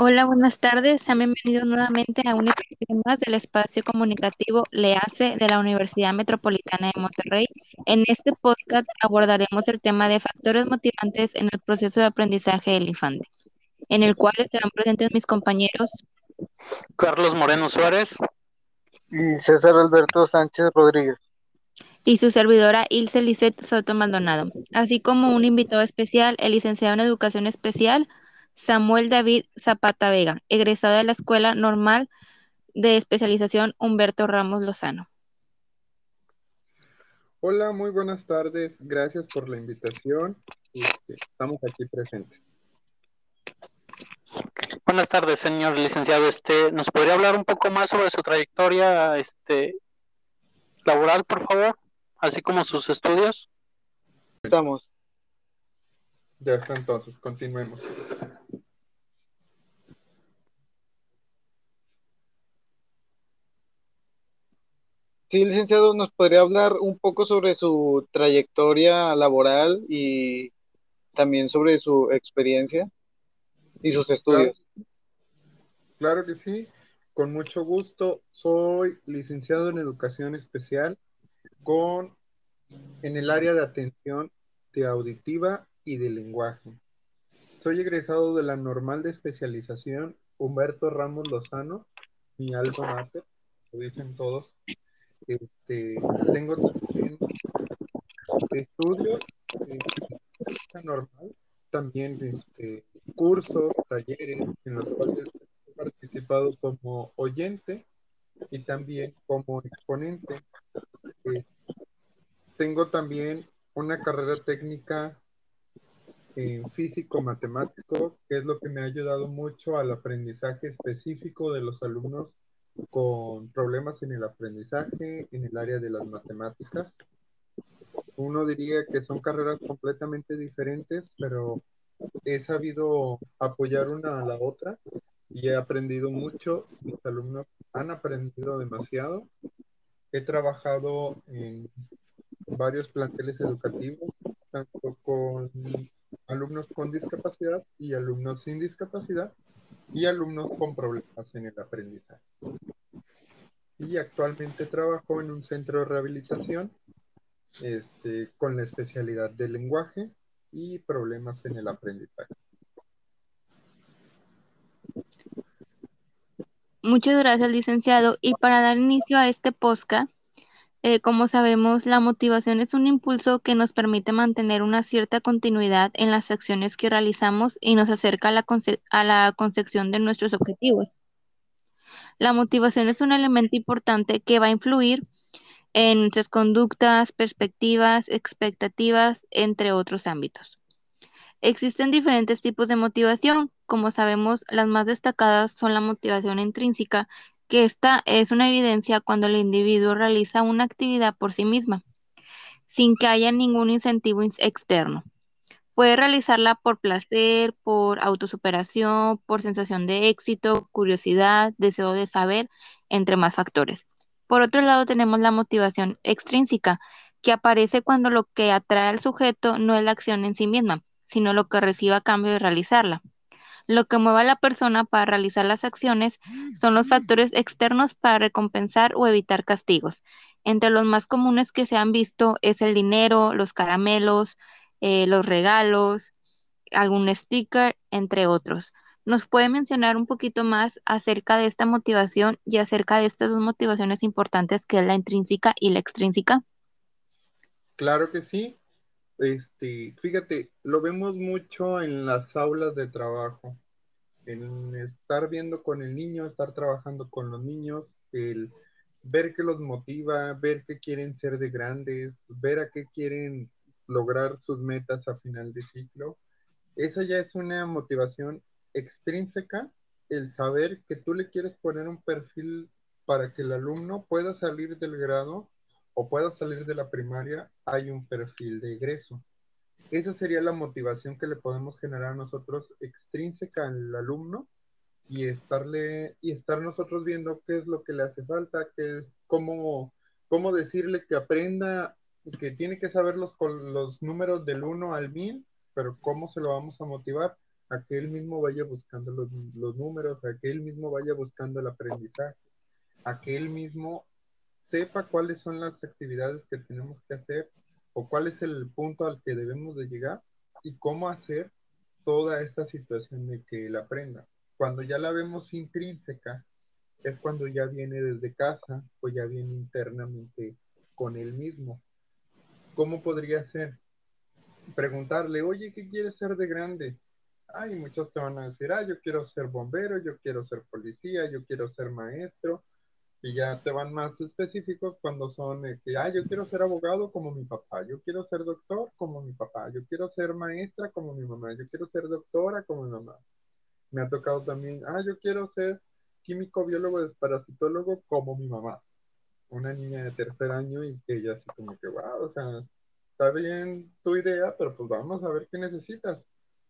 Hola, buenas tardes. Sean bienvenidos nuevamente a un episodio más del espacio comunicativo LEACE de la Universidad Metropolitana de Monterrey. En este podcast abordaremos el tema de factores motivantes en el proceso de aprendizaje del infante, en el cual estarán presentes mis compañeros Carlos Moreno Suárez y César Alberto Sánchez Rodríguez. Y su servidora Ilse Lisset Soto Maldonado, así como un invitado especial, el licenciado en Educación Especial, Samuel David Zapata Vega, egresado de la Escuela Normal de Especialización Humberto Ramos Lozano. Hola, muy buenas tardes. Gracias por la invitación. Este, estamos aquí presentes. Buenas tardes, señor licenciado. Este, ¿nos podría hablar un poco más sobre su trayectoria este, laboral, por favor? Así como sus estudios. Estamos. Ya está, entonces, continuemos. Sí, licenciado, ¿nos podría hablar un poco sobre su trayectoria laboral y también sobre su experiencia y sus estudios? Claro, que sí, con mucho gusto. Soy licenciado en Educación Especial con en el área de atención de auditiva y de lenguaje. Soy egresado de la normal de especialización Humberto Ramos Lozano, mi alma mater, lo dicen todos. Este, tengo también estudios en normal, también este, cursos, talleres en los cuales he participado como oyente y también como exponente. Eh, tengo también una carrera técnica en físico matemático, que es lo que me ha ayudado mucho al aprendizaje específico de los alumnos con problemas en el aprendizaje, en el área de las matemáticas. Uno diría que son carreras completamente diferentes, pero he sabido apoyar una a la otra y he aprendido mucho. Mis alumnos han aprendido demasiado. He trabajado en varios planteles educativos, tanto con alumnos con discapacidad y alumnos sin discapacidad y alumnos con problemas en el aprendizaje. Y actualmente trabajo en un centro de rehabilitación este, con la especialidad de lenguaje y problemas en el aprendizaje. Muchas gracias, licenciado. Y para dar inicio a este podcast, eh, como sabemos, la motivación es un impulso que nos permite mantener una cierta continuidad en las acciones que realizamos y nos acerca a la, a la concepción de nuestros objetivos. La motivación es un elemento importante que va a influir en nuestras conductas, perspectivas, expectativas, entre otros ámbitos. Existen diferentes tipos de motivación. Como sabemos, las más destacadas son la motivación intrínseca, que esta es una evidencia cuando el individuo realiza una actividad por sí misma, sin que haya ningún incentivo externo. Puede realizarla por placer, por autosuperación, por sensación de éxito, curiosidad, deseo de saber, entre más factores. Por otro lado, tenemos la motivación extrínseca, que aparece cuando lo que atrae al sujeto no es la acción en sí misma, sino lo que recibe a cambio de realizarla. Lo que mueve a la persona para realizar las acciones son los factores externos para recompensar o evitar castigos. Entre los más comunes que se han visto es el dinero, los caramelos, eh, los regalos, algún sticker, entre otros. ¿Nos puede mencionar un poquito más acerca de esta motivación y acerca de estas dos motivaciones importantes que es la intrínseca y la extrínseca? Claro que sí. Este, fíjate, lo vemos mucho en las aulas de trabajo, en estar viendo con el niño, estar trabajando con los niños, el ver qué los motiva, ver qué quieren ser de grandes, ver a qué quieren lograr sus metas a final de ciclo. Esa ya es una motivación extrínseca, el saber que tú le quieres poner un perfil para que el alumno pueda salir del grado o pueda salir de la primaria, hay un perfil de egreso. Esa sería la motivación que le podemos generar a nosotros extrínseca al alumno y estarle y estar nosotros viendo qué es lo que le hace falta, qué es cómo, cómo decirle que aprenda, que tiene que saber los, los números del 1 al 1000, pero cómo se lo vamos a motivar a que él mismo vaya buscando los, los números, a que él mismo vaya buscando el aprendizaje, a que él mismo sepa cuáles son las actividades que tenemos que hacer o cuál es el punto al que debemos de llegar y cómo hacer toda esta situación de que él aprenda. Cuando ya la vemos intrínseca, es cuando ya viene desde casa o ya viene internamente con él mismo. ¿Cómo podría ser? Preguntarle, oye, ¿qué quieres ser de grande? Ay, muchos te van a decir, ah, yo quiero ser bombero, yo quiero ser policía, yo quiero ser maestro, y ya te van más específicos cuando son que, ah, yo quiero ser abogado como mi papá, yo quiero ser doctor como mi papá, yo quiero ser maestra como mi mamá, yo quiero ser doctora como mi mamá. Me ha tocado también, ah, yo quiero ser químico, biólogo, desparasitólogo como mi mamá. Una niña de tercer año y que ella así como que, wow, o sea, está bien tu idea, pero pues vamos a ver qué necesitas.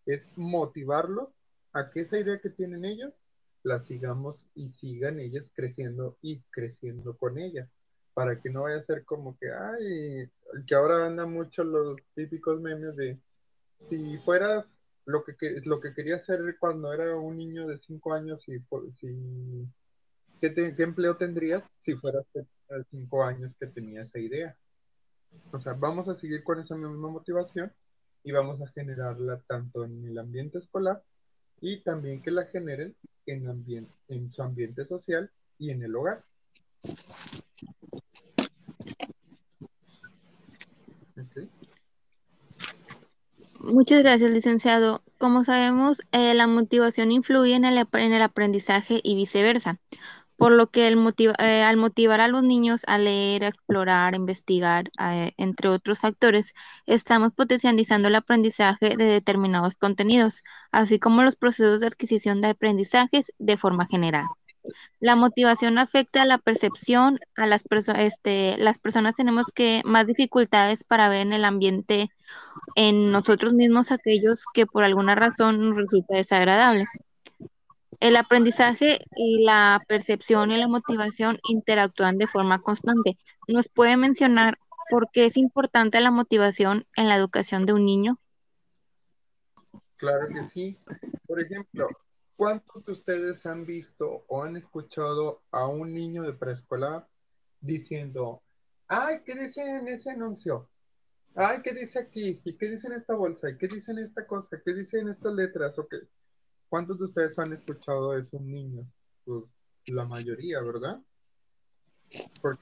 Es motivarlos a que esa idea que tienen ellos la sigamos y sigan ellas creciendo y creciendo con ella, para que no vaya a ser como que, ay, que ahora anda mucho los típicos memes de, si fueras lo que, lo que quería hacer cuando era un niño de 5 años, y si, ¿qué, ¿qué, empleo tendrías si fueras de 5 años que tenía esa idea? O sea, vamos a seguir con esa misma motivación y vamos a generarla tanto en el ambiente escolar y también que la generen en, en su ambiente social y en el hogar. Muchas gracias, licenciado. Como sabemos, eh, la motivación influye en el aprendizaje y viceversa por lo que eh, al motivar a los niños a leer, a explorar, a investigar, eh, entre otros factores, estamos potencializando el aprendizaje de determinados contenidos, así como los procesos de adquisición de aprendizajes de forma general. La motivación afecta a la percepción, a las personas, este, las personas tenemos que más dificultades para ver en el ambiente, en nosotros mismos aquellos que por alguna razón nos resulta desagradable. El aprendizaje y la percepción y la motivación interactúan de forma constante. ¿Nos puede mencionar por qué es importante la motivación en la educación de un niño? Claro que sí. Por ejemplo, ¿cuántos de ustedes han visto o han escuchado a un niño de preescolar diciendo, ay, ¿qué dice en ese anuncio? Ay, ¿qué dice aquí? ¿Y qué dice en esta bolsa? ¿Y qué dice en esta cosa? ¿Qué dice en estas letras? ¿O qué? ¿Cuántos de ustedes han escuchado a esos niños? Pues la mayoría, ¿verdad?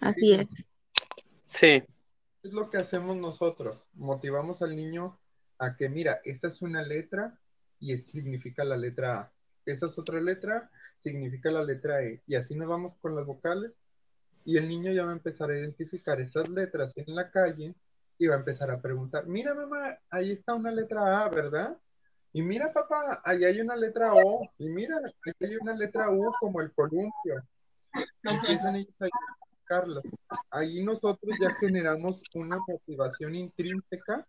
Así es. Sí. Es lo que hacemos nosotros. Motivamos al niño a que, mira, esta es una letra y significa la letra A. Esta es otra letra, significa la letra E. Y así nos vamos con las vocales. Y el niño ya va a empezar a identificar esas letras en la calle y va a empezar a preguntar, mira mamá, ahí está una letra A, ¿verdad? Y mira, papá, ahí hay una letra O. Y mira, ahí hay una letra U como el columpio. Empiezan ellos a Carlos. Ahí nosotros ya generamos una motivación intrínseca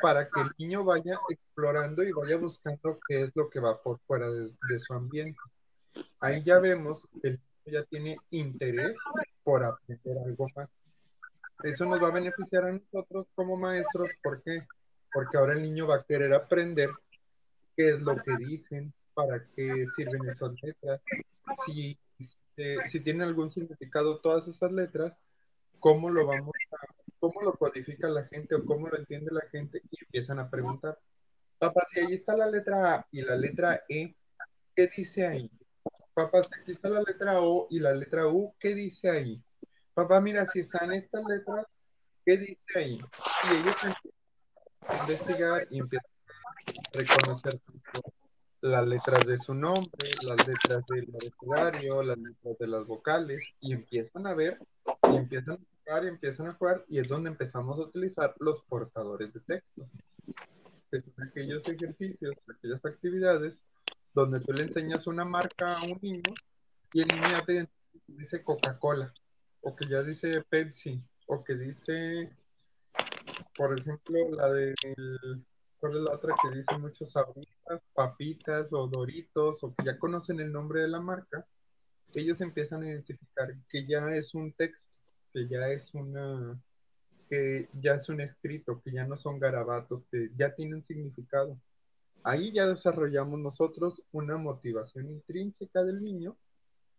para que el niño vaya explorando y vaya buscando qué es lo que va por fuera de, de su ambiente. Ahí ya vemos que el niño ya tiene interés por aprender algo más. Eso nos va a beneficiar a nosotros como maestros. ¿Por qué? Porque ahora el niño va a querer aprender qué es lo que dicen, para qué sirven esas letras, si, eh, si tienen algún significado todas esas letras, cómo lo vamos a, cómo lo codifica la gente o cómo lo entiende la gente y empiezan a preguntar, papá, si ahí está la letra A y la letra E, ¿qué dice ahí? Papá, si aquí está la letra O y la letra U, ¿qué dice ahí? Papá, mira, si están estas letras, ¿qué dice ahí? Y ellos empiezan a investigar y empiezan reconocer las letras de su nombre, las letras del abecedario, las letras de las vocales, y empiezan a ver, y empiezan a jugar, y empiezan a jugar, y es donde empezamos a utilizar los portadores de texto. Que son aquellos ejercicios, aquellas actividades donde tú le enseñas una marca a un niño y el niño ya te dice Coca-Cola, o que ya dice Pepsi, o que dice, por ejemplo, la del ¿Cuál es la otra que dice muchos sabritas, papitas o doritos o que ya conocen el nombre de la marca? Ellos empiezan a identificar que ya es un texto, que ya es una, que ya es un escrito, que ya no son garabatos, que ya tienen significado. Ahí ya desarrollamos nosotros una motivación intrínseca del niño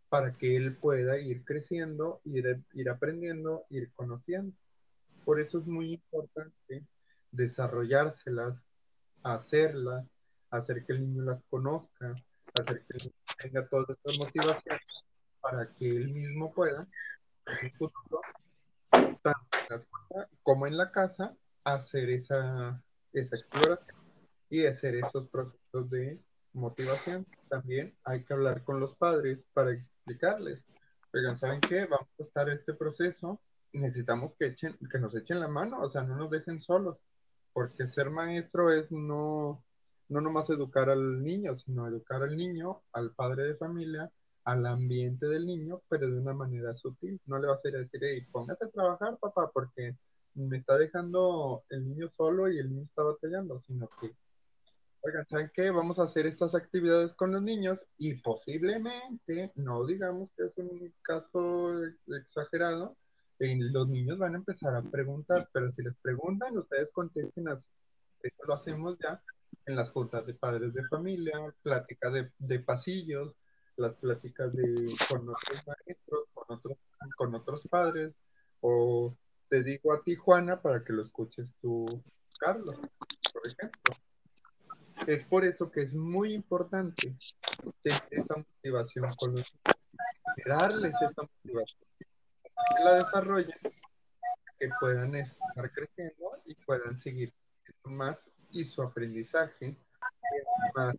para que él pueda ir creciendo, ir, ir aprendiendo, ir conociendo. Por eso es muy importante desarrollárselas, hacerlas, hacer que el niño las conozca, hacer que el niño tenga todas estas motivaciones para que él mismo pueda, tanto en la escuela como en la casa, hacer esa, esa exploración y hacer esos procesos de motivación. También hay que hablar con los padres para explicarles. Oigan, ¿saben qué? Vamos a estar este proceso y necesitamos que, echen, que nos echen la mano, o sea, no nos dejen solos, porque ser maestro es no, no nomás educar al niño, sino educar al niño, al padre de familia, al ambiente del niño, pero de una manera sutil. No le vas a ir decir, hey, póngate a trabajar, papá, porque me está dejando el niño solo y el niño está batallando, sino que, oigan, ¿saben qué? Vamos a hacer estas actividades con los niños y posiblemente, no digamos que es un caso exagerado, los niños van a empezar a preguntar, pero si les preguntan, ustedes contesten así. Esto lo hacemos ya en las juntas de padres de familia, plática de, de pasillos, las pláticas de, con otros maestros, con otros, con otros padres, o te digo a ti, Juana, para que lo escuches tú, Carlos, por ejemplo. Es por eso que es muy importante tener esa motivación con los darles esa motivación, que la desarrollen, que puedan estar creciendo y puedan seguir más y su aprendizaje más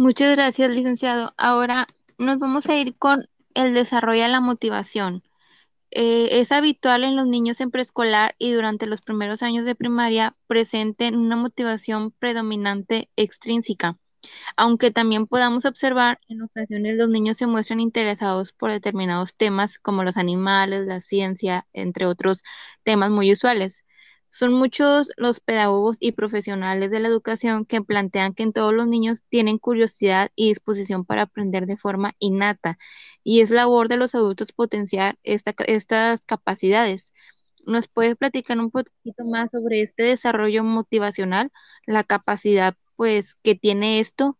Muchas gracias, licenciado. Ahora nos vamos a ir con el desarrollo de la motivación. Eh, es habitual en los niños en preescolar y durante los primeros años de primaria presenten una motivación predominante extrínseca, aunque también podamos observar en ocasiones los niños se muestran interesados por determinados temas como los animales, la ciencia, entre otros temas muy usuales. Son muchos los pedagogos y profesionales de la educación que plantean que en todos los niños tienen curiosidad y disposición para aprender de forma innata y es labor de los adultos potenciar estas capacidades. ¿Nos puede platicar un poquito más sobre este desarrollo motivacional, la capacidad pues que tiene esto?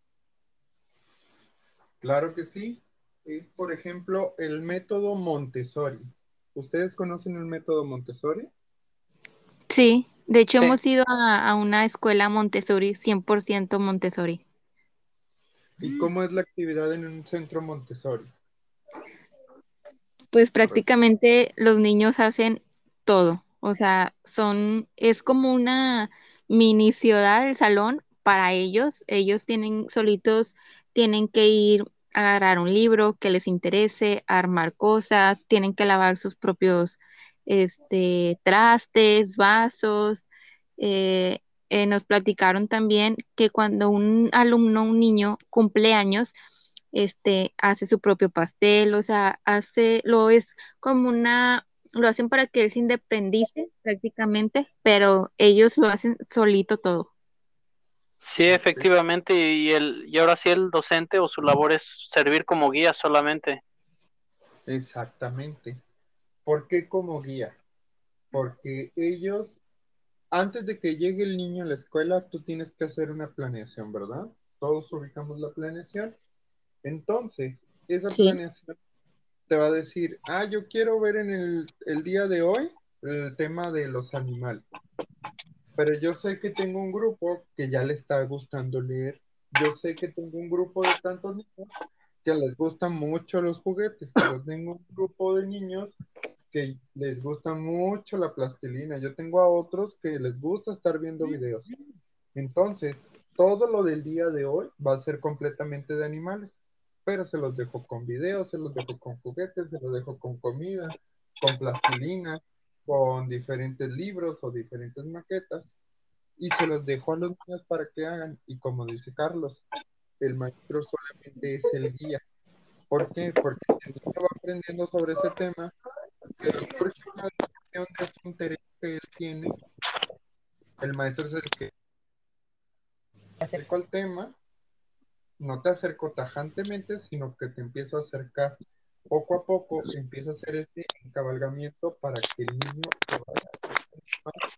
Claro que sí. Es, por ejemplo, el método Montessori. ¿Ustedes conocen el método Montessori? Sí, de hecho hemos ido a, una escuela Montessori, 100% Montessori. ¿Y cómo es la actividad en un centro Montessori? Pues prácticamente los niños hacen todo, o sea, son, es como una mini ciudad del salón para ellos, ellos tienen solitos, tienen que ir a agarrar un libro que les interese, armar cosas, tienen que lavar sus propios este, trastes, vasos. Eh, eh, nos platicaron también que cuando un alumno, un niño cumple años, este, hace su propio pastel, o sea, hace, lo es como una, lo hacen para que él se independice prácticamente, pero ellos lo hacen solito todo. Sí, efectivamente, y, el, y ahora sí el docente o su labor es servir como guía solamente. Exactamente. ¿Por qué como guía? Porque ellos, antes de que llegue el niño a la escuela, tú tienes que hacer una planeación, ¿verdad? Todos ubicamos la planeación. Entonces, esa planeación te va a decir, ah, yo quiero ver en el, el día de hoy el tema de los animales. Pero yo sé que tengo un grupo que ya le está gustando leer. Yo sé que tengo un grupo de tantos niños que les gustan mucho los juguetes. Yo tengo un grupo de niños que les gusta mucho la plastilina. Yo tengo a otros que les gusta estar viendo videos. Entonces, todo lo del día de hoy va a ser completamente de animales, pero se los dejo con videos, se los dejo con juguetes, se los dejo con comida, con plastilina, con diferentes libros o diferentes maquetas. y se los dejo a los niños para que hagan. Y como dice Carlos, el maestro solamente es el guía. ¿Por qué? Porque si el niño va aprendiendo sobre ese tema, pero decisión de interés que él tiene, el maestro es el que acerca al tema, no te acerco tajantemente, sino que te empiezo a acercar. Poco a poco, empieza a hacer este encabalgamiento para que el niño vaya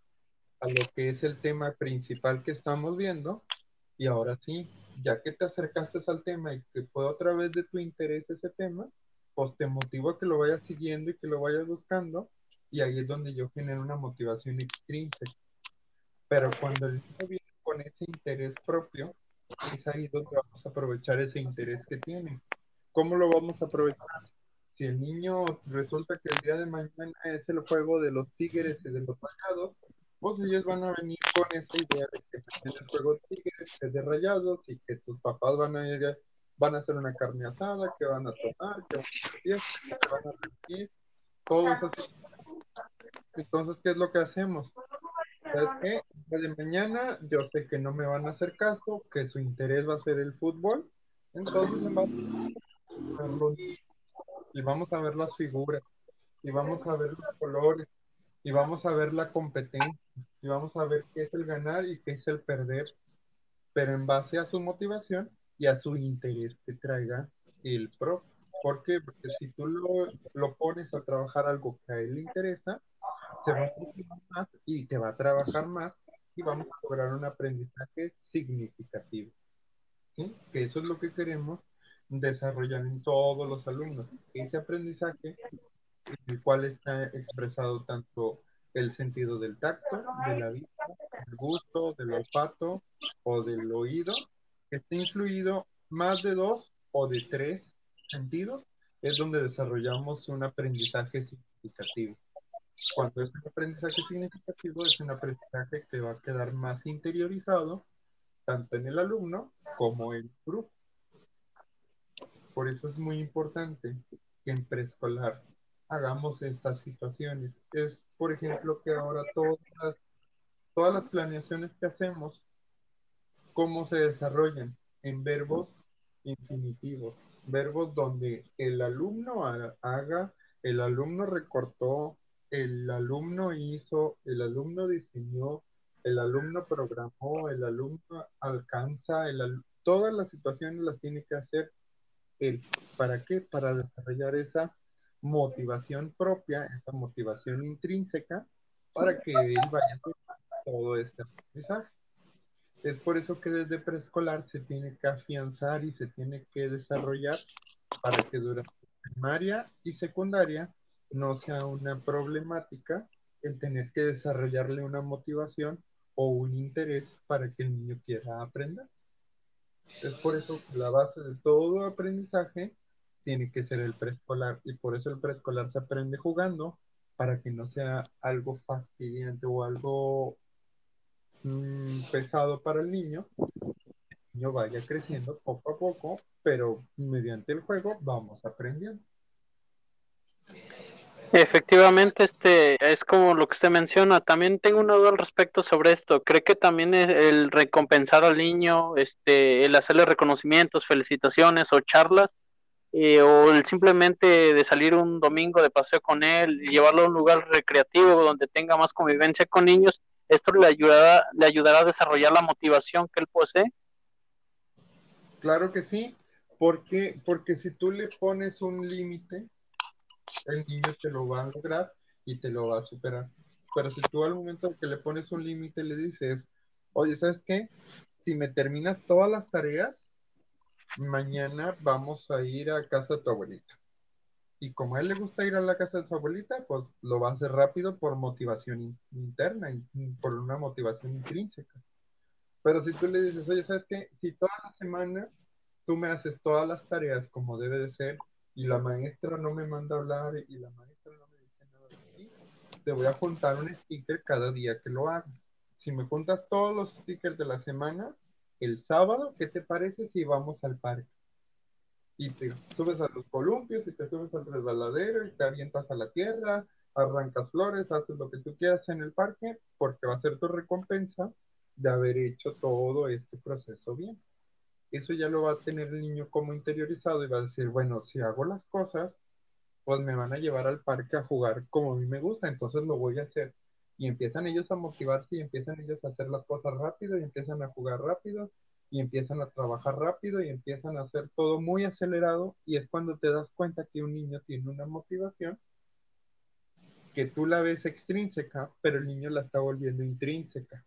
a lo que es el tema principal que estamos viendo. Y ahora sí, ya que te acercaste al tema y que fue otra vez de tu interés ese tema, pues te motivo a que lo vayas siguiendo y que lo vayas buscando. Y ahí es donde yo genero una motivación extrínseca. Pero cuando el niño viene con ese interés propio, es ahí donde vamos a aprovechar ese interés que tiene. ¿Cómo lo vamos a aprovechar? Si el niño resulta que el día de mañana es el juego de los tigres y de los rayados, pues ellos van a venir con esa idea de que en el juego tigres es de rayados y que sus papás van a ir, van a hacer una carne asada, que van a tomar, que van a fiesta, que van a repetir, todo eso. Entonces, ¿qué es lo que hacemos? ¿Sabes qué? De mañana yo sé que no me van a hacer caso, que su interés va a ser el fútbol, entonces y vamos a ver las figuras, y vamos a ver los colores, y vamos a ver la competencia, y vamos a ver qué es el ganar y qué es el perder, pero en base a su motivación y a su interés que traiga el pro. ¿Por qué? Porque si tú lo, lo pones a trabajar algo que a él le interesa, se va a más y te va a trabajar más y vamos a lograr un aprendizaje significativo. ¿sí? Que eso es lo que queremos desarrollar en todos los alumnos. Ese aprendizaje, en el cual está expresado tanto el sentido del tacto, de la vista, del gusto, del olfato o del oído, que está incluido más de dos o de tres sentidos, es donde desarrollamos un aprendizaje significativo. Cuando es un aprendizaje significativo, es un aprendizaje que va a quedar más interiorizado, tanto en el alumno como en el grupo. Por eso es muy importante que en preescolar hagamos estas situaciones. Es, por ejemplo, que ahora todas todas las planeaciones que hacemos, cómo se desarrollan en verbos infinitivos, verbos donde el alumno haga, el alumno recortó, el alumno hizo, el alumno diseñó, el alumno programó, el alumno alcanza, el, todas las situaciones las tiene que hacer él. ¿Para qué? Para desarrollar esa motivación propia, esa motivación intrínseca, para que él vaya todo este aprendizaje. Es por eso que desde preescolar se tiene que afianzar y se tiene que desarrollar para que durante primaria y secundaria no sea una problemática el tener que desarrollarle una motivación o un interés para que el niño quiera aprender. Es por eso que la base de todo aprendizaje tiene que ser el preescolar y por eso el preescolar se aprende jugando para que no sea algo fastidiante o algo mm, pesado para el niño. El niño vaya creciendo poco a poco, pero mediante el juego vamos aprendiendo. Efectivamente, este es como lo que usted menciona. También tengo una duda al respecto sobre esto. ¿Cree que también el recompensar al niño, este, el hacerle reconocimientos, felicitaciones o charlas, eh, o el simplemente de salir un domingo de paseo con él llevarlo a un lugar recreativo donde tenga más convivencia con niños, esto le ayudará, le ayudará a desarrollar la motivación que él posee? Claro que sí, porque, porque si tú le pones un límite, el niño te lo va a lograr y te lo va a superar. Pero si tú al momento que le pones un límite le dices, oye, ¿sabes qué? Si me terminas todas las tareas, mañana vamos a ir a casa de tu abuelita. Y como a él le gusta ir a la casa de su abuelita, pues lo va a hacer rápido por motivación interna y por una motivación intrínseca. Pero si tú le dices, oye, ¿sabes qué? Si toda la semana tú me haces todas las tareas como debe de ser, y la maestra no me manda a hablar y la maestra no me dice nada de ti, te voy a juntar un sticker cada día que lo hagas. Si me juntas todos los stickers de la semana, el sábado, ¿qué te parece si vamos al parque? Y te subes a los columpios y te subes al resbaladero y te avientas a la tierra, arrancas flores, haces lo que tú quieras en el parque, porque va a ser tu recompensa de haber hecho todo este proceso bien. Eso ya lo va a tener el niño como interiorizado y va a decir, bueno, si hago las cosas, pues me van a llevar al parque a jugar como a mí me gusta, entonces lo voy a hacer. Y empiezan ellos a motivarse y empiezan ellos a hacer las cosas rápido y empiezan a jugar rápido y empiezan a trabajar rápido y empiezan a hacer todo muy acelerado y es cuando te das cuenta que un niño tiene una motivación que tú la ves extrínseca, pero el niño la está volviendo intrínseca.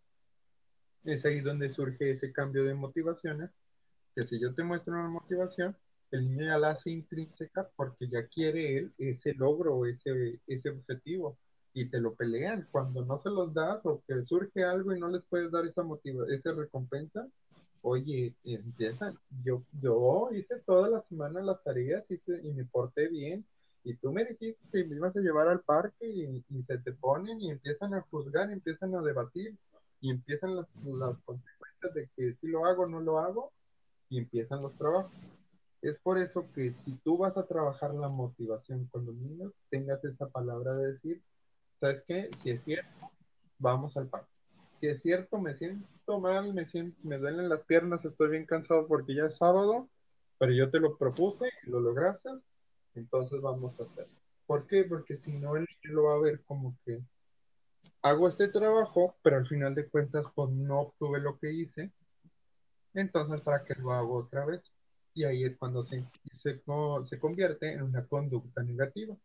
Es ahí donde surge ese cambio de motivaciones, que si yo te muestro una motivación, el niño ya la hace intrínseca porque ya quiere él ese logro, ese, ese objetivo, y te lo pelean. Cuando no se los das o que surge algo y no les puedes dar esa motiva esa recompensa, oye, empiezan, yo, yo hice toda la semana las tareas y me porté bien, y tú me dijiste que me ibas a llevar al parque y, se te ponen y empiezan a juzgar, empiezan a debatir y empiezan las, las consecuencias de que si lo hago o no lo hago y empiezan los trabajos. Es por eso que si tú vas a trabajar la motivación con los niños, tengas esa palabra de decir, ¿sabes qué? Si es cierto, vamos al parque. Si es cierto, me siento mal, me, siento, me duelen las piernas, estoy bien cansado porque ya es sábado, pero yo te lo propuse y lo lograste, entonces vamos a hacer. ¿Por qué? Porque si no, niño lo va a ver como que hago este trabajo, pero al final de cuentas, pues no obtuve lo que hice. Entonces, ¿para qué lo hago otra vez? Y ahí es cuando se, se, se convierte en una conducta negativa.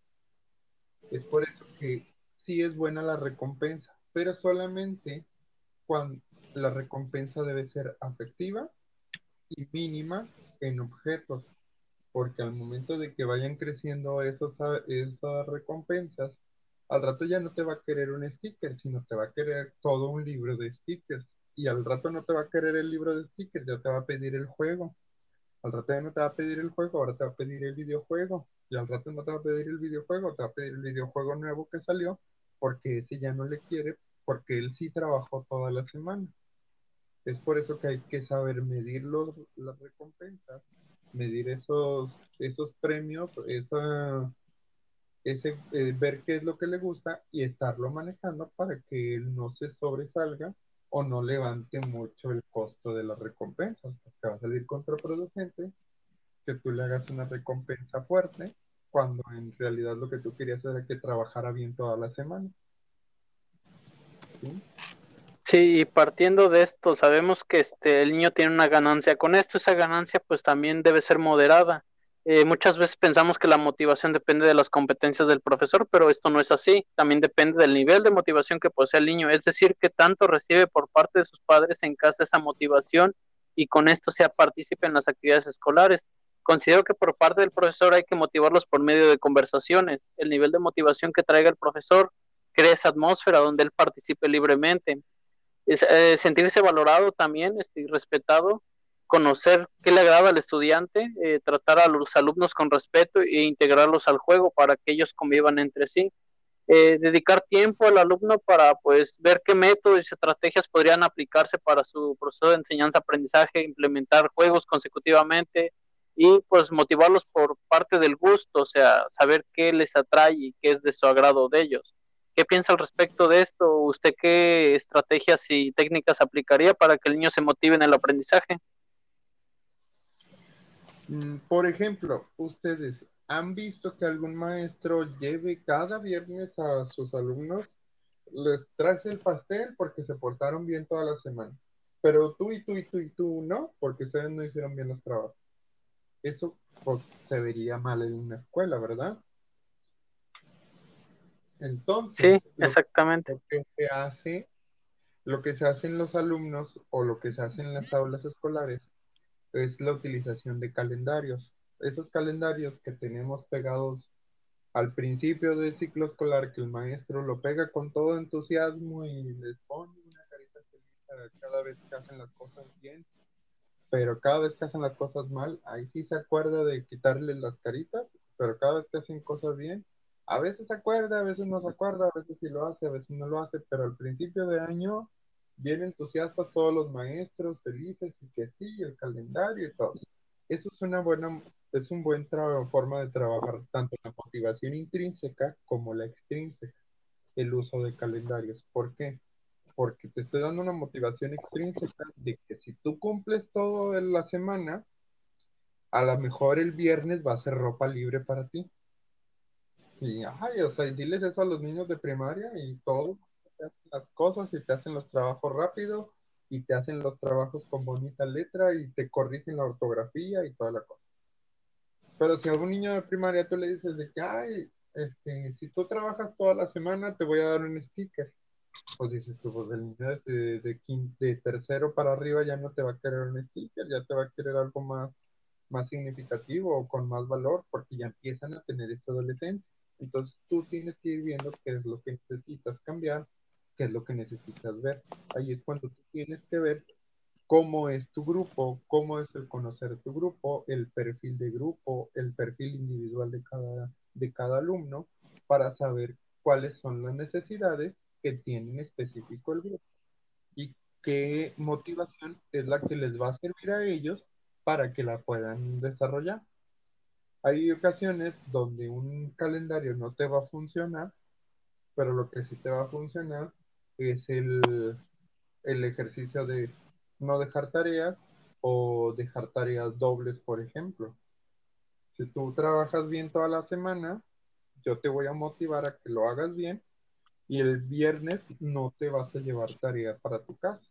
Es por eso que sí es buena la recompensa, pero solamente cuando la recompensa debe ser afectiva y mínima en objetos porque al momento de que vayan creciendo esos, esas recompensas, al rato ya no te va a querer un sticker, sino te va a querer todo un libro de stickers. Y al rato no te va a querer el libro de stickers, ya te va a pedir el juego. Al rato ya no te va a pedir el juego, ahora te va a pedir el videojuego. Y al rato no te va a pedir el videojuego, te va a pedir el videojuego nuevo que salió, porque ese ya no le quiere, porque él sí trabajó toda la semana. Es por eso que hay que saber medir los, las recompensas medir esos, esos premios, esa, ese, eh, ver qué es lo que le gusta y estarlo manejando para que él no se sobresalga o no levante mucho el costo de las recompensas, porque va a salir contraproducente que tú le hagas una recompensa fuerte cuando en realidad lo que tú querías era que trabajara bien toda la semana. ¿Sí? Y partiendo de esto, sabemos que este, el niño tiene una ganancia con esto, esa ganancia pues también debe ser moderada. Eh, muchas veces pensamos que la motivación depende de las competencias del profesor, pero esto no es así, también depende del nivel de motivación que posee el niño, es decir, que tanto recibe por parte de sus padres en casa esa motivación y con esto sea partícipe en las actividades escolares. Considero que por parte del profesor hay que motivarlos por medio de conversaciones. El nivel de motivación que traiga el profesor crea esa atmósfera donde él participe libremente eh, sentirse valorado también, este, respetado, conocer qué le agrada al estudiante, eh, tratar a los alumnos con respeto e integrarlos al juego para que ellos convivan entre sí. Eh, dedicar tiempo al alumno para pues ver qué métodos y estrategias podrían aplicarse para su proceso de enseñanza-aprendizaje, implementar juegos consecutivamente y pues motivarlos por parte del gusto, o sea, saber qué les atrae y qué es de su agrado de ellos. ¿Qué piensa al respecto de esto? ¿Usted qué estrategias y técnicas aplicaría para que el niño se motive en el aprendizaje? Mm, por ejemplo, ustedes han visto que algún maestro lleve cada viernes a sus alumnos, les trae el pastel porque se portaron bien toda la semana, pero tú y tú y tú y tú no, porque ustedes no hicieron bien los trabajos. Eso pues se vería mal en una escuela, ¿verdad? Entonces, sí, exactamente. Lo que se hace, lo que se hace en los alumnos o lo que se hace en las aulas escolares es la utilización de calendarios. Esos calendarios que tenemos pegados al principio del ciclo escolar, que el maestro lo pega con todo entusiasmo y les pone una carita feliz cada vez que hacen las cosas bien, pero cada vez que hacen las cosas mal, ahí sí se acuerda de quitarles las caritas, pero cada vez que hacen cosas bien, a veces se acuerda, a veces no se acuerda, a veces sí lo hace, a veces no lo hace, pero al principio de año bien entusiastas todos los maestros, felices y que sí, el calendario y todo. Eso es una buena, es un buen forma de trabajar tanto la motivación intrínseca como la extrínseca, el uso de calendarios. ¿Por qué? porque te estoy dando una motivación extrínseca de que si tú cumples todo en la semana, a lo mejor el viernes va a ser ropa libre para ti. Y, ay, o sea, diles eso a los niños de primaria y todo, te hacen las cosas y te hacen los trabajos rápido y te hacen los trabajos con bonita letra y te corrigen la ortografía y toda la cosa. Pero si a un niño de primaria tú le dices de que, ay, este, si tú trabajas toda la semana, te voy a dar un sticker. Pues dices tú, pues el niño de, de, de tercero para arriba ya no te va a querer un sticker, ya te va a querer algo más, más significativo o con más valor, porque ya empiezan a tener esta adolescencia. Entonces tú tienes que ir viendo qué es lo que necesitas cambiar, qué es lo que necesitas ver. Ahí es cuando tú tienes que ver cómo es tu grupo, cómo es el conocer tu grupo, el perfil de grupo, el perfil individual de cada, de cada alumno, para saber cuáles son las necesidades que tiene en específico el grupo y qué motivación es la que les va a servir a ellos para que la puedan desarrollar. Hay ocasiones donde un calendario no te va a funcionar, pero lo que sí te va a funcionar es el, el ejercicio de no dejar tareas o dejar tareas dobles, por ejemplo. Si tú trabajas bien toda la semana, yo te voy a motivar a que lo hagas bien y el viernes no te vas a llevar tarea para tu casa.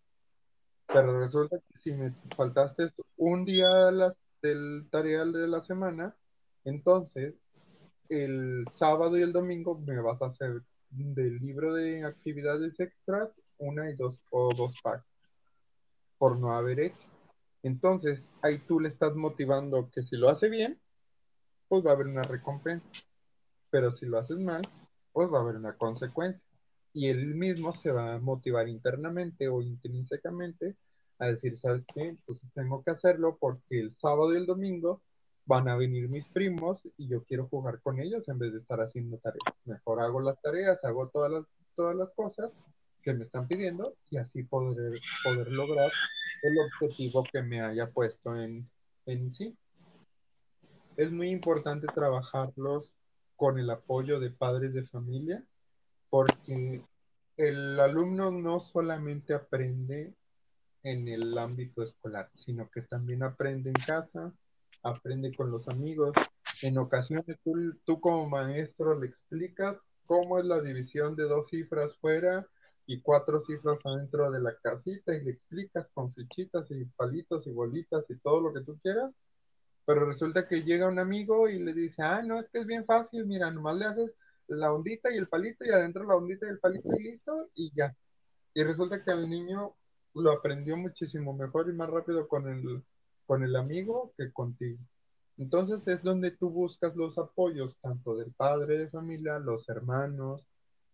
Pero resulta que si me faltaste un día del tarea de la semana, entonces el sábado y el domingo me vas a hacer del libro de actividades extras una y dos o dos packs por no haber hecho. Entonces ahí tú le estás motivando que si lo hace bien, pues va a haber una recompensa. Pero si lo haces mal, pues va a haber una consecuencia y él mismo se va a motivar internamente o intrínsecamente a decir, ¿sabes qué? Pues tengo que hacerlo porque el sábado y el domingo van a venir mis primos y yo quiero jugar con ellos en vez de estar haciendo tareas. Mejor hago las tareas, hago todas las, todas las cosas que me están pidiendo y así poder, poder lograr el objetivo que me haya puesto en, en sí. Es muy importante trabajarlos con el apoyo de padres de familia porque el alumno no solamente aprende en el ámbito escolar, sino que también aprende en casa, aprende con los amigos. En ocasiones tú, tú como maestro le explicas cómo es la división de dos cifras fuera y cuatro cifras adentro de la casita y le explicas con flechitas y palitos y bolitas y todo lo que tú quieras, pero resulta que llega un amigo y le dice, ah, no, es que es bien fácil, mira, nomás le haces la ondita y el palito y adentro la ondita y el palito y listo y ya. Y resulta que el niño lo aprendió muchísimo mejor y más rápido con el, con el amigo que contigo. Entonces es donde tú buscas los apoyos tanto del padre de familia, los hermanos,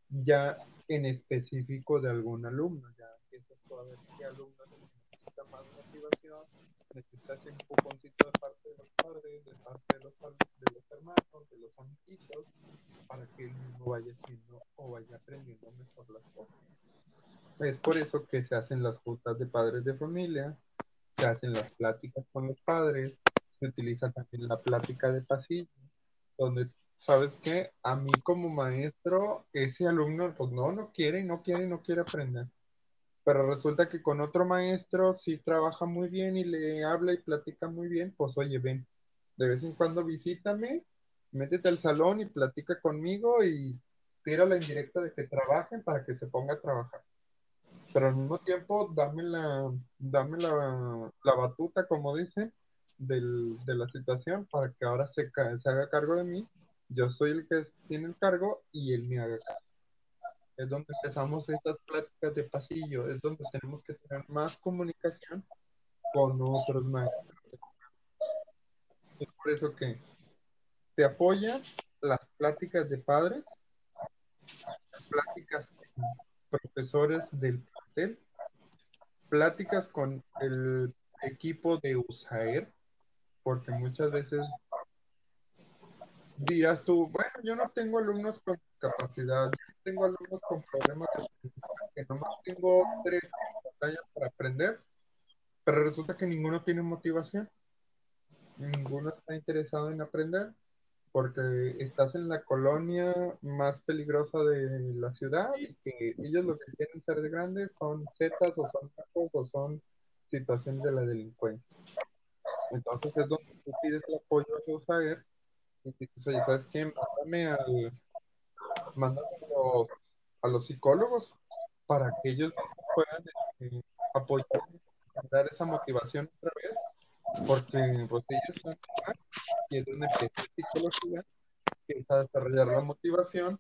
ya en específico de algún alumno. Ya empiezas a ver qué alumno necesita más motivación, necesita un empujoncito de parte de los padres, de parte de los, de los hermanos, de los amiguitos, para que el mismo vaya haciendo o vaya aprendiendo mejor las cosas. Es por eso que se hacen las juntas de padres de familia, se hacen las pláticas con los padres, se utiliza también la plática de pasillo, donde, ¿sabes qué? A mí como maestro, ese alumno, pues no, no quiere, no quiere, no quiere aprender. Pero resulta que con otro maestro sí trabaja muy bien y le habla y platica muy bien, pues oye, ven, de vez en cuando visítame métete al salón y platica conmigo y tira la indirecta de que trabajen para que se ponga a trabajar. Pero al mismo tiempo, dame la, dame la, batuta, como dicen, del, de la situación para que ahora se, se haga cargo de mí. Yo soy el que tiene el cargo y él me haga caso. Es donde empezamos estas pláticas de pasillo, es donde tenemos que tener más comunicación con otros maestros. Es por eso que te apoyan las pláticas de padres, pláticas con profesores del pláticas con el equipo de USAER, porque muchas veces dirás tú, bueno, yo no tengo alumnos con capacidad, yo no tengo alumnos con problemas de que nomás tengo tres pantallas para aprender, pero resulta que ninguno tiene motivación, ninguno está interesado en aprender, porque estás en la colonia más peligrosa de la ciudad y que ellos lo que quieren ser de grandes son setas o son tacos o son situaciones de la delincuencia. Entonces es donde tú pides el apoyo a USAER y dices, oye, ¿sabes qué? Mándame, al, mándame a, los, a los psicólogos para que ellos puedan eh, apoyar, dar esa motivación otra vez, porque pues ellos están y es donde empieza la psicología, empieza a desarrollar la motivación,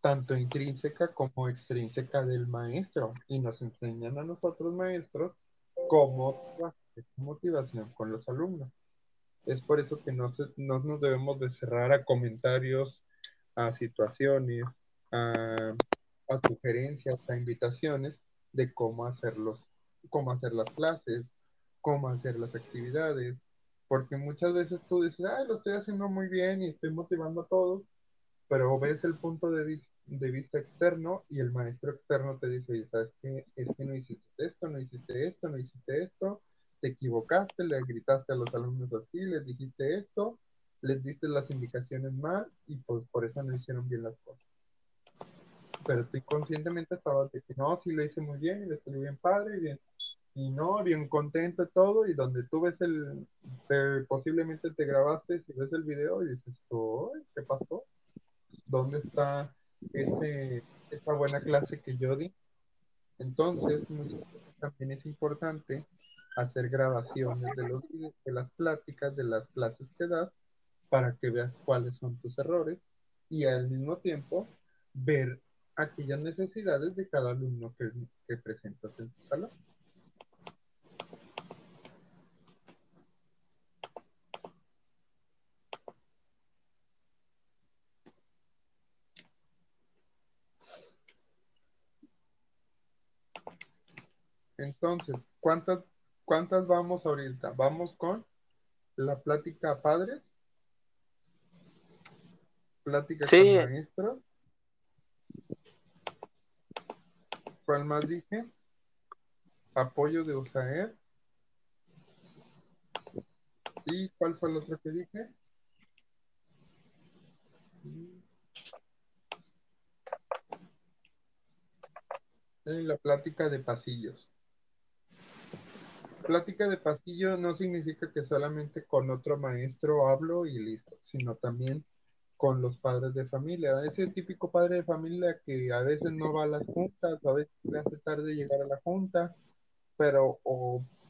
tanto intrínseca como extrínseca del maestro, y nos enseñan a nosotros maestros cómo trabajar motivación con los alumnos. Es por eso que no, no nos debemos de cerrar a comentarios, a situaciones, a, a sugerencias, a invitaciones de cómo hacerlos, cómo hacer las clases, cómo hacer las actividades, porque muchas veces tú dices, ay, lo estoy haciendo muy bien y estoy motivando a todos, pero ves el punto de, de vista externo y el maestro externo te dice, oye, ¿sabes qué? Es que no hiciste esto, no hiciste esto, no hiciste esto, te equivocaste, le gritaste a los alumnos así, les dijiste esto, les diste las indicaciones mal y pues por eso no hicieron bien las cosas. Pero tú inconscientemente estabas de que no, sí lo hice muy bien y le salió bien padre y bien y no, bien contento todo, y donde tú ves el, posiblemente te grabaste, si ves el video y dices, ¿qué pasó? ¿Dónde está ese, esa buena clase que yo di? Entonces, también es importante hacer grabaciones de, los, de las pláticas, de las clases que das, para que veas cuáles son tus errores y al mismo tiempo ver aquellas necesidades de cada alumno que, que presentas en tu salón. Entonces, ¿cuántas, ¿cuántas vamos ahorita? Vamos con la plática a padres, plática con maestros. ¿Cuál más dije? Apoyo de USAER. ¿Y cuál fue el otro que dije? En la plática de pasillos plática de pasillo no significa que solamente con otro maestro hablo y listo, sino también con los padres de familia. Ese típico padre de familia que a veces no va a las juntas, a veces le hace tarde llegar a la junta, pero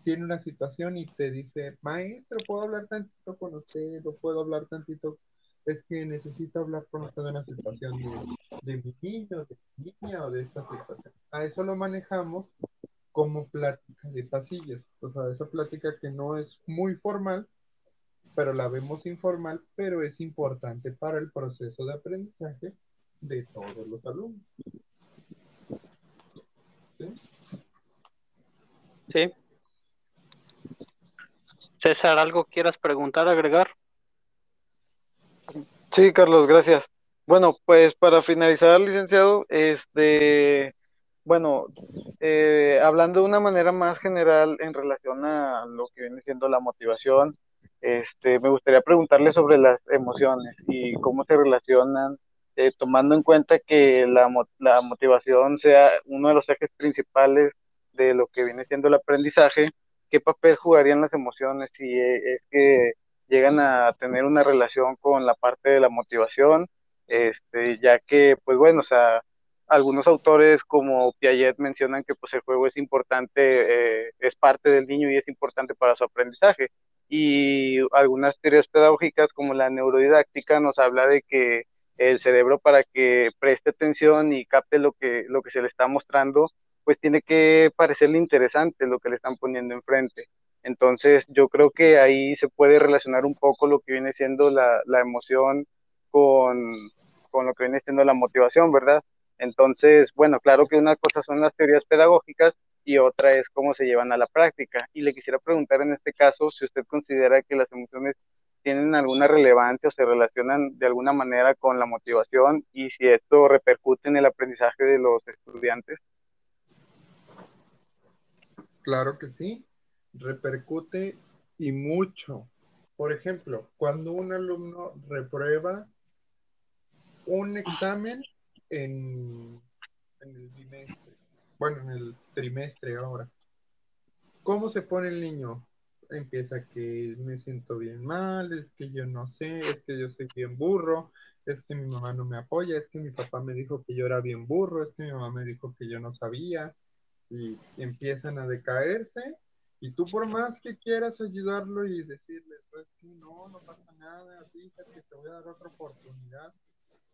tiene una situación y te dice, maestro, ¿puedo hablar tantito con usted? ¿O puedo hablar tantito? Es que necesito hablar con usted de una situación de, de mi niño, de mi niña o de esta situación. A eso lo manejamos como plática de pasillos. O sea, esa plática que no es muy formal, pero la vemos informal, pero es importante para el proceso de aprendizaje de todos los alumnos. ¿Sí? Sí. César, ¿algo quieras preguntar, agregar? Sí, Carlos, gracias. Bueno, pues para finalizar, licenciado, este, bueno, eh, hablando de una manera más general en relación a lo que viene siendo la motivación, este, me gustaría preguntarle sobre las emociones y cómo se relacionan, eh, tomando en cuenta que la, la, motivación sea uno de los ejes principales de lo que viene siendo el aprendizaje, ¿qué papel jugarían las emociones si eh, es que llegan a tener una relación con la parte de la motivación? Este, ya que, pues bueno, o sea, algunos autores como Piaget mencionan que pues el juego es importante, eh, es parte del niño y es importante para su aprendizaje. Y algunas teorías pedagógicas como la neurodidáctica nos habla de que el cerebro para que preste atención y capte lo que, lo que se le está mostrando, pues tiene que parecerle interesante lo que le están poniendo enfrente. Entonces yo creo que ahí se puede relacionar un poco lo que viene siendo la, la emoción con, con lo que viene siendo la motivación, ¿verdad? Entonces, bueno, claro que una cosa son las teorías pedagógicas y otra es cómo se llevan a la práctica. Y le quisiera preguntar en este caso si usted considera que las emociones tienen alguna relevancia o se relacionan de alguna manera con la motivación y si esto repercute en el aprendizaje de los estudiantes. Claro que sí, repercute y mucho. por ejemplo, cuando un alumno reprueba un examen en, en el bimestre, bueno, en el trimestre ahora, ¿cómo se pone el niño? Empieza que me siento bien mal, es que yo no sé, es que yo soy bien burro, es que mi mamá no me apoya, es que mi papá me dijo que yo era bien burro, es que mi mamá me dijo que yo no sabía, y empiezan a decaerse y tú por más que quieras ayudarlo y decirle, pues no, no pasa nada, fíjate que te voy a dar otra oportunidad.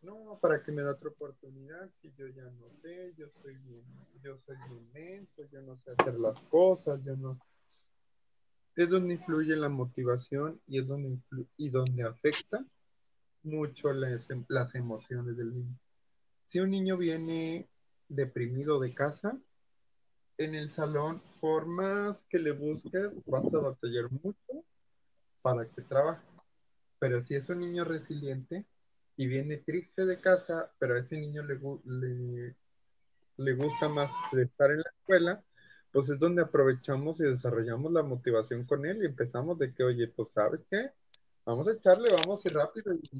No, para que me da otra oportunidad, si yo ya no sé, yo soy bien, yo soy bien yo no sé hacer las cosas, yo no. Es donde influye la motivación y es donde y donde afecta mucho las, las emociones del niño. Si un niño viene deprimido de casa, en el salón, por más que le busques, vas a batallar mucho para que trabaje. Pero si es un niño resiliente y viene triste de casa, pero a ese niño le, le, le gusta más estar en la escuela, pues es donde aprovechamos y desarrollamos la motivación con él y empezamos de que, oye, pues sabes qué, vamos a echarle, vamos a ir rápido y,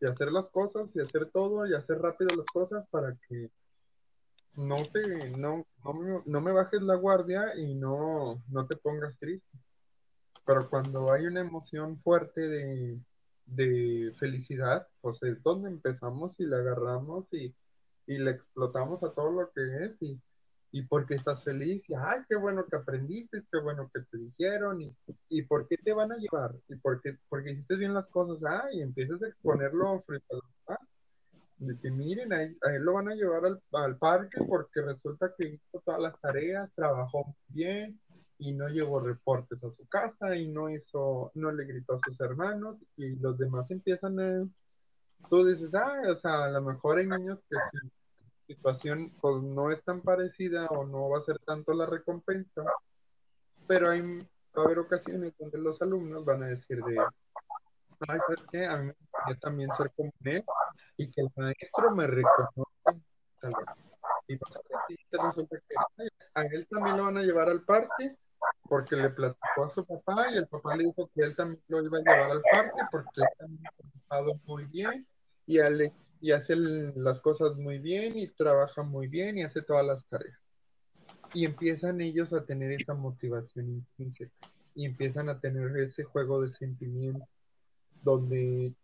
y hacer las cosas y hacer todo y hacer rápido las cosas para que no te, no, no, me bajes la guardia y no, no te pongas triste. Pero cuando hay una emoción fuerte de, de felicidad, pues es donde empezamos y la agarramos y, y le explotamos a todo lo que es y, y porque estás feliz y ay, qué bueno que aprendiste, qué bueno que te dijeron y, y por qué te van a llevar y por qué, porque hiciste bien las cosas, ay, y empiezas a exponerlo frente a los demás de que miren, a él, lo van a llevar al, parque porque resulta que hizo todas las tareas, trabajó bien y no llevó reportes a su casa y no hizo, no le gritó a sus hermanos y los demás empiezan a, tú dices, ah, o sea, a lo mejor hay niños que si situación pues, no es tan parecida o no va a ser tanto la recompensa, pero hay, va a haber ocasiones donde los alumnos van a decir de, ay, ¿sabes qué? A mí me gustaría también ser como él y que el maestro me reconozca. Y resulta que a él también lo van a llevar al parque porque le platicó a su papá y el papá le dijo que él también lo iba a llevar al parque porque él también ha trabajado muy bien y, y hace las cosas muy bien y trabaja muy bien y hace todas las tareas. Y empiezan ellos a tener esa motivación intrínseca y empiezan a tener ese juego de sentimientos donde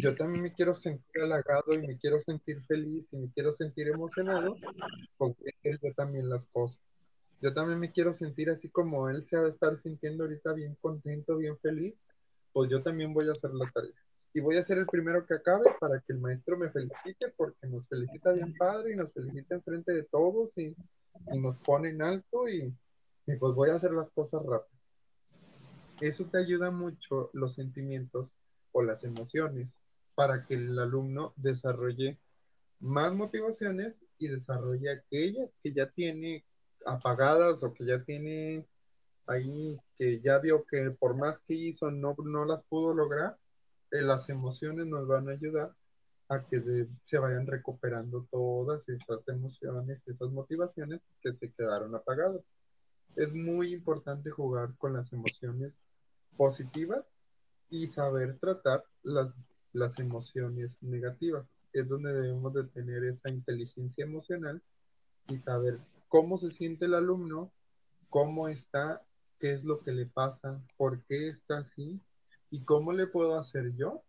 yo también me quiero sentir halagado y me quiero sentir feliz y me quiero sentir emocionado, porque yo también las cosas. Yo también me quiero sentir así como él se ha de estar sintiendo ahorita bien contento, bien feliz, pues yo también voy a hacer la tarea. Y voy a ser el primero que acabe para que el maestro me felicite, porque nos felicita bien padre y nos felicita en frente de todos y, nos pone en alto y, y pues voy a hacer las cosas rápido. Eso te ayuda mucho los sentimientos o las emociones para que el alumno desarrolle más motivaciones y desarrolle aquellas que ya tiene apagadas o que ya tiene ahí, que ya vio que por más que hizo no, no las pudo lograr, eh, las emociones nos van a ayudar a que se vayan recuperando todas esas emociones, esas motivaciones que se quedaron apagadas. Es muy importante jugar con las emociones positivas y saber tratar las, las emociones negativas. Es donde debemos de tener esa inteligencia emocional y saber cómo se siente el alumno, cómo está, qué es lo que le pasa, por qué está así y cómo le puedo hacer yo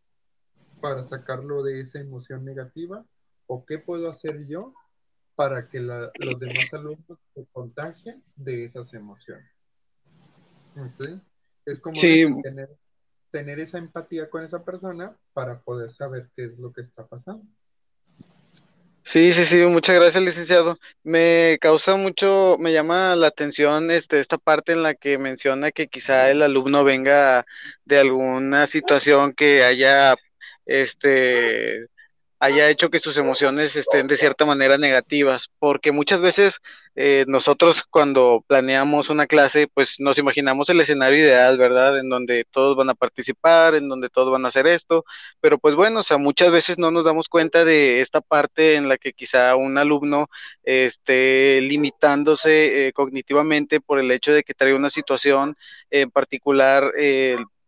para sacarlo de esa emoción negativa o qué puedo hacer yo para que los demás alumnos se contagien de esas emociones. Es como tener tener esa empatía con esa persona para poder saber qué es lo que está pasando. Sí, sí, sí, muchas gracias, licenciado. Me causa mucho, me llama la atención este, esta parte en la que menciona que quizá el alumno venga de alguna situación que haya este haya hecho que sus emociones estén de cierta manera negativas, porque muchas veces eh, nosotros cuando planeamos una clase, pues nos imaginamos el escenario ideal, ¿verdad? En donde todos van a participar, en donde todos van a hacer esto, pero pues bueno, o sea, muchas veces no nos damos cuenta de esta parte en la que quizá un alumno esté limitándose eh, cognitivamente por el hecho de que trae una situación en particular.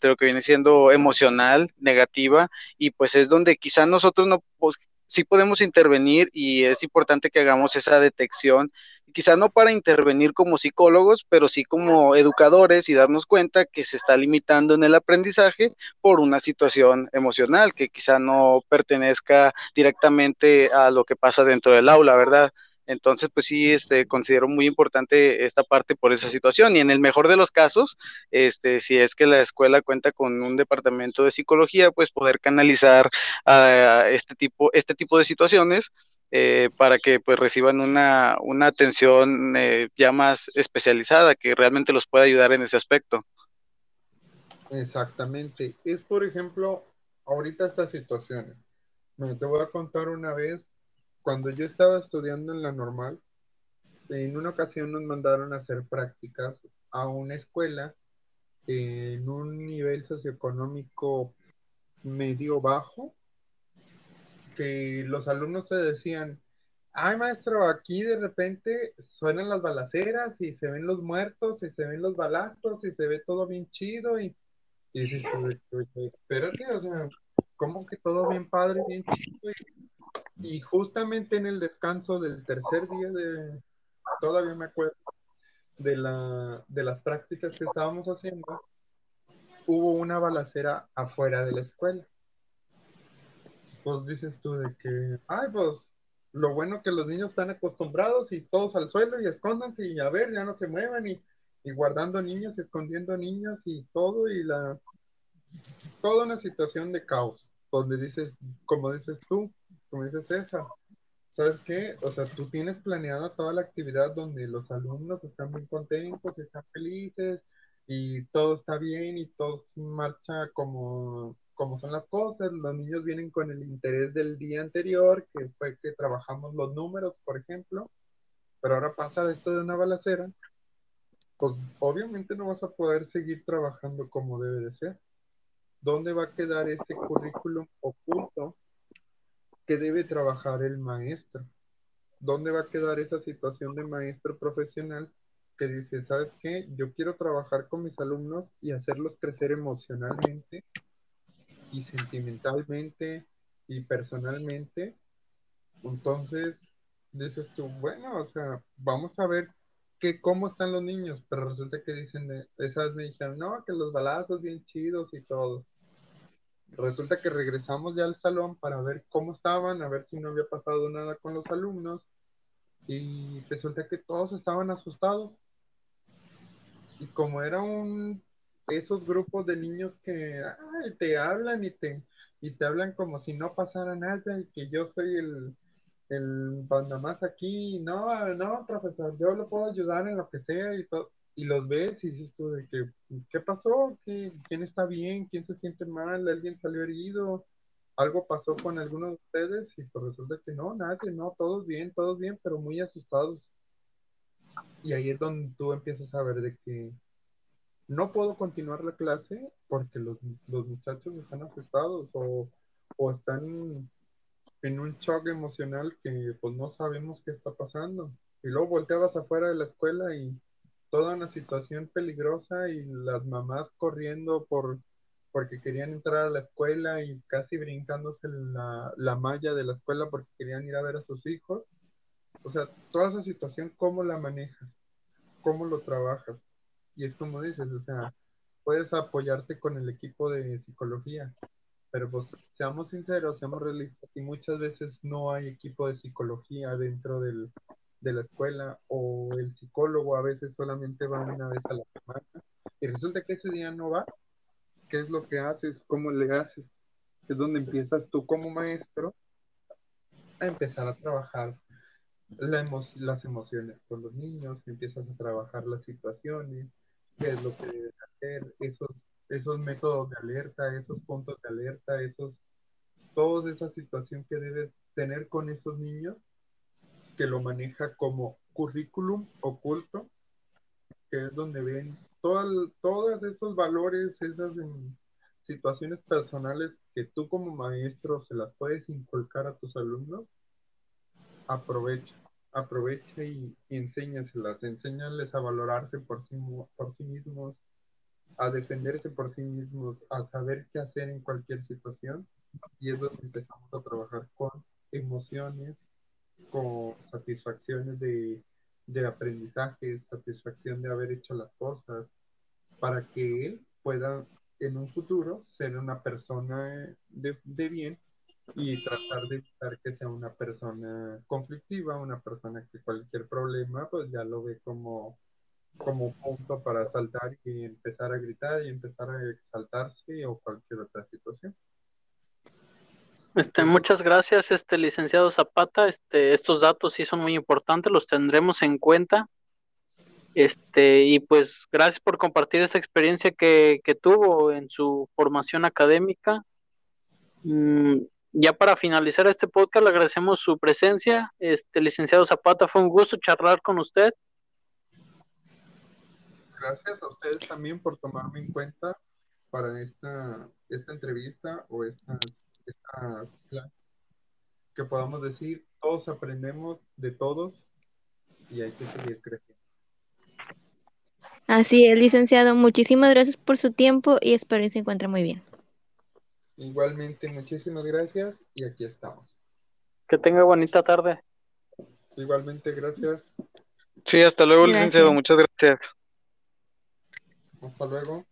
Lo que viene siendo emocional, negativa, y pues es donde quizá nosotros no, pues, sí podemos intervenir y es importante que hagamos esa detección, quizá no para intervenir como psicólogos, pero sí como educadores y darnos cuenta que se está limitando en el aprendizaje por una situación emocional que quizá no pertenezca directamente a lo que pasa dentro del aula, ¿verdad? Entonces, pues sí, este, considero muy importante esta parte por esa situación. Y en el mejor de los casos, este, si es que la escuela cuenta con un departamento de psicología, pues poder canalizar a este tipo, este tipo de situaciones eh, para que pues reciban una, una atención eh, ya más especializada que realmente los pueda ayudar en ese aspecto. Exactamente. Es, por ejemplo, ahorita estas situaciones. te voy a contar una vez cuando yo estaba estudiando en la normal, en una ocasión nos mandaron a hacer prácticas a una escuela en un nivel socioeconómico medio bajo, que los alumnos se decían, ay maestro, aquí de repente suenan las balaceras y se ven los muertos y se ven los balazos y se ve todo bien chido y, y dices, espérate, o sea, ¿cómo que todo bien padre, bien chido? Justamente en el descanso del tercer día de, todavía me acuerdo, de, la, de las prácticas que estábamos haciendo, hubo una balacera afuera de la escuela. Pues dices tú de que, ay, pues lo bueno que los niños están acostumbrados y todos al suelo y escóndanse y a ver, ya no se muevan y, y guardando niños, escondiendo niños y todo y la, toda una situación de caos, donde dices, como dices tú, como dices César, ¿sabes qué? O sea, tú tienes planeada toda la actividad donde los alumnos están muy contentos, están felices y todo está bien y todo marcha como, como son las cosas. Los niños vienen con el interés del día anterior, que fue que trabajamos los números, por ejemplo, pero ahora pasa esto de una balacera, pues obviamente no vas a poder seguir trabajando como debe de ser. ¿Dónde va a quedar ese currículum oculto debe trabajar el maestro? ¿Dónde va a quedar esa situación de maestro profesional que dice, ¿sabes qué? Yo quiero trabajar con mis alumnos y hacerlos crecer emocionalmente y sentimentalmente y personalmente. Entonces, dices tú, bueno, o sea, vamos a ver que cómo están los niños, pero resulta que dicen, esas me dijeron, no, que los balazos bien chidos y todo resulta que regresamos ya al salón para ver cómo estaban, a ver si no había pasado nada con los alumnos y resulta que todos estaban asustados. Y como era un esos grupos de niños que te hablan y te y te hablan como si no pasara nada y que yo soy el el más aquí, no, no, profesor, yo lo puedo ayudar en lo que sea y todo y los ves y dices tú de que, ¿qué pasó? ¿Qué, ¿Quién está bien? ¿Quién se siente mal? ¿Alguien salió herido? ¿Algo pasó con alguno de ustedes? Y pues resulta que no, nadie, no, todos bien, todos bien, pero muy asustados. Y ahí es donde tú empiezas a ver de que no puedo continuar la clase porque los, los muchachos están asustados o, o están en un shock emocional que pues no sabemos qué está pasando. Y luego volteabas afuera de la escuela y toda una situación peligrosa y las mamás corriendo por porque querían entrar a la escuela y casi brincándose la, la malla de la escuela porque querían ir a ver a sus hijos. O sea, toda esa situación, ¿cómo la manejas? ¿Cómo lo trabajas? Y es como dices, o sea, puedes apoyarte con el equipo de psicología, pero pues seamos sinceros, seamos realistas, y muchas veces no hay equipo de psicología dentro del, de la escuela o el psicólogo a veces solamente va una vez a la semana y resulta que ese día no va, ¿qué es lo que haces? ¿Cómo le haces? Es donde empiezas tú como maestro a empezar a trabajar las emociones con los niños, empiezas a trabajar las situaciones, qué es lo que debes hacer, esos, esos métodos de alerta, esos puntos de alerta, esos, toda esa situación que debes tener con esos niños que lo maneja como currículum oculto, que es donde ven todos esos valores, esas em, situaciones personales que tú como maestro se las puedes inculcar a tus alumnos, aprovecha, aprovecha y, y enséñaselas, enséñales a valorarse por sí, por sí mismos, a defenderse por sí mismos, a saber qué hacer en cualquier situación. Y es donde empezamos a trabajar con emociones, con satisfacciones de, de aprendizaje, satisfacción de haber hecho las cosas, para que él pueda en un futuro ser una persona de, de bien y tratar de evitar que sea una persona conflictiva, una persona que cualquier problema pues ya lo ve como, como punto para saltar y empezar a gritar y empezar a exaltarse o cualquier otra situación. Este, muchas gracias, este licenciado Zapata. Este, estos datos sí son muy importantes, los tendremos en cuenta. Este, y pues gracias por compartir esta experiencia que, que tuvo en su formación académica. Mm, ya para finalizar este podcast, le agradecemos su presencia. Este, licenciado Zapata, fue un gusto charlar con usted. Gracias a ustedes también por tomarme en cuenta para esta, esta entrevista o esta, esta que podamos decir, todos aprendemos de todos y hay que seguir creciendo. Así es, licenciado. Muchísimas gracias por su tiempo y espero que se encuentre muy bien. Igualmente, muchísimas gracias y aquí estamos. Que tenga bonita tarde. Igualmente, gracias. Sí, hasta luego, licenciado. Muchas gracias. Hasta luego.